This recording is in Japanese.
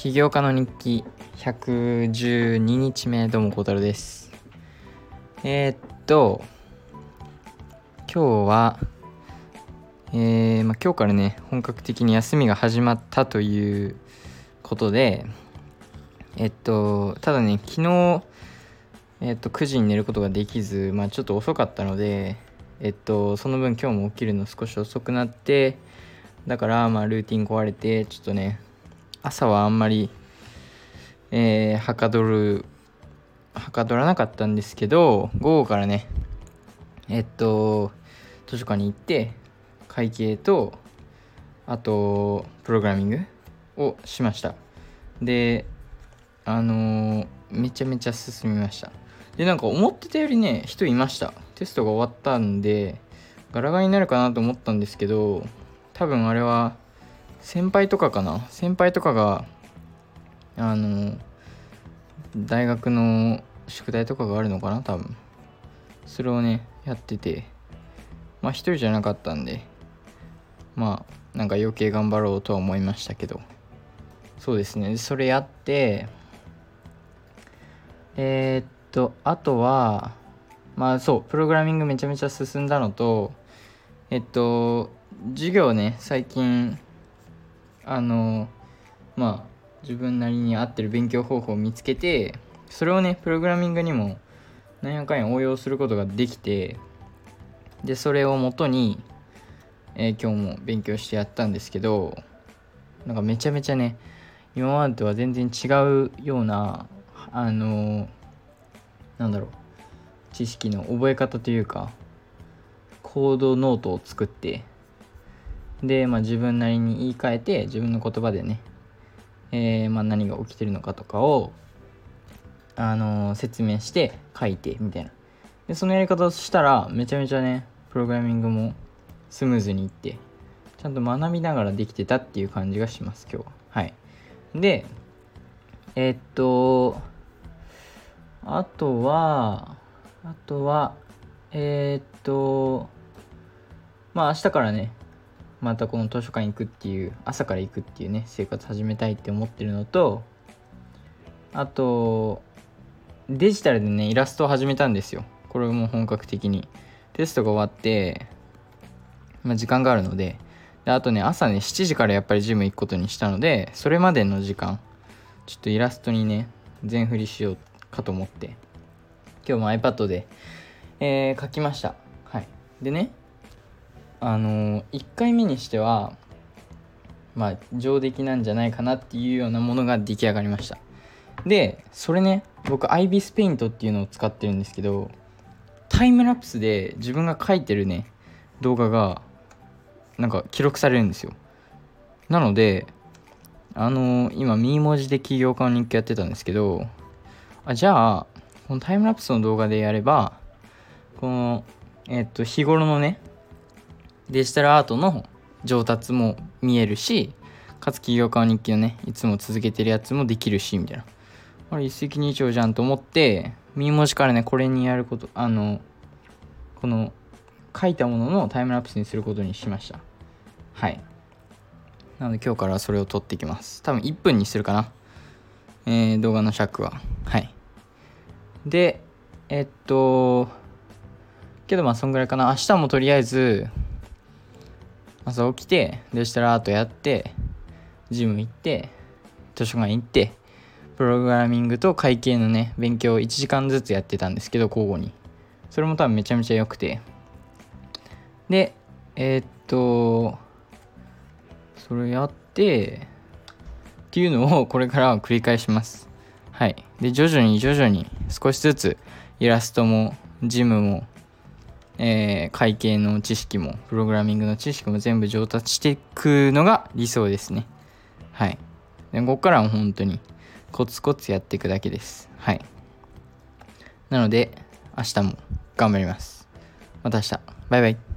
起業家の日記112日目どうも孝太郎です。えー、っと今日はえー、まあ、今日からね本格的に休みが始まったということでえっとただね昨日えっと9時に寝ることができずまあちょっと遅かったのでえっとその分今日も起きるの少し遅くなってだからまあルーティン壊れてちょっとね朝はあんまりえー、はかどるはかどらなかったんですけど午後からねえっと図書館に行って会計とあとプログラミングをしました。であのー、めちゃめちゃ進みました。でなんか思ってたよりね人いました。テストが終わったんでガラガラになるかなと思ったんですけど多分あれは先輩とかかな？先輩とかがあの大学の宿題とかがあるのかな？多分。それをねやってて。まあ一人じゃなかったんで。まあなんか余計頑張ろうとは思いましたけど。そうですね。それやってえー、っとあとはまあそうプログラミングめちゃめちゃ進んだのとえっと授業ね最近あのまあ自分なりに合ってる勉強方法を見つけてそれをねプログラミングにも何やかんや応用することができてでそれをもとに、えー、今日も勉強してやったんですけどなんかめちゃめちゃね今までとは全然違うようなあのー、なんだろう知識の覚え方というかコードノートを作ってで、まあ、自分なりに言い換えて自分の言葉でね、えー、まあ、何が起きてるのかとかを、あのー、説明して書いてみたいな。でそのやり方をしたらめちゃめちゃねプログラミングもスムーズにいってちゃんと学びながらできてたっていう感じがします今日は。はい。でえー、っとあとはあとはえ、っとまあ明日からねまたこの図書館行くっていう朝から行くっていうね生活始めたいって思ってるのとあとデジタルでねイラストを始めたんですよ。これも本格的に。テストが終わってまあ、時間があるのでであとね朝ね7時からやっぱりジム行くことにしたのでそれまでの時間ちょっとイラストにね全振りしようかと思って今日も iPad で、えー、書きました。はい。でねあの、1回目にしてはまあ上出来なんじゃないかなっていうようなものが出来上がりました。でそれね僕アイビスペイントっていうのを使ってるんですけどタイムラプスで自分が書いてるね動画がなんか記録されるんですよ。なのであのー、今ミー文字で起業家の日記やってたんですけどあじゃあこのタイムラプスの動画でやればこのえっと日頃のねデジタルアートの上達も見えるしかつ起業家の日記のねいつも続けてるやつもできるしみたいな。あれ一石二鳥じゃんと思ってミー文字からねこれにやることあのこの書いたもののタイムラプスにすることにしました。はい。なので今日からそれを撮っていきます。多分1分にするかな。えー、動画の尺は。はい。でえっとけどまあそんぐらいかな。明日もとりあえず朝起きてデジタルアートやってジム行って図書館行ってプログラミングと会計のね勉強を1時間ずつやってたんですけど交互に。それも多分めちゃめちゃ良くて。でえー、っとそれやってっていうのをこれからは繰り返します。はい。で徐々に徐々に少しずつイラストもジムもえー、会計の知識もプログラミングの知識も全部上達していくのが理想ですね。はい。でここからは本当にコツコツやっていくだけです。はい。なので明日も頑張ります。また明日。バイバイ。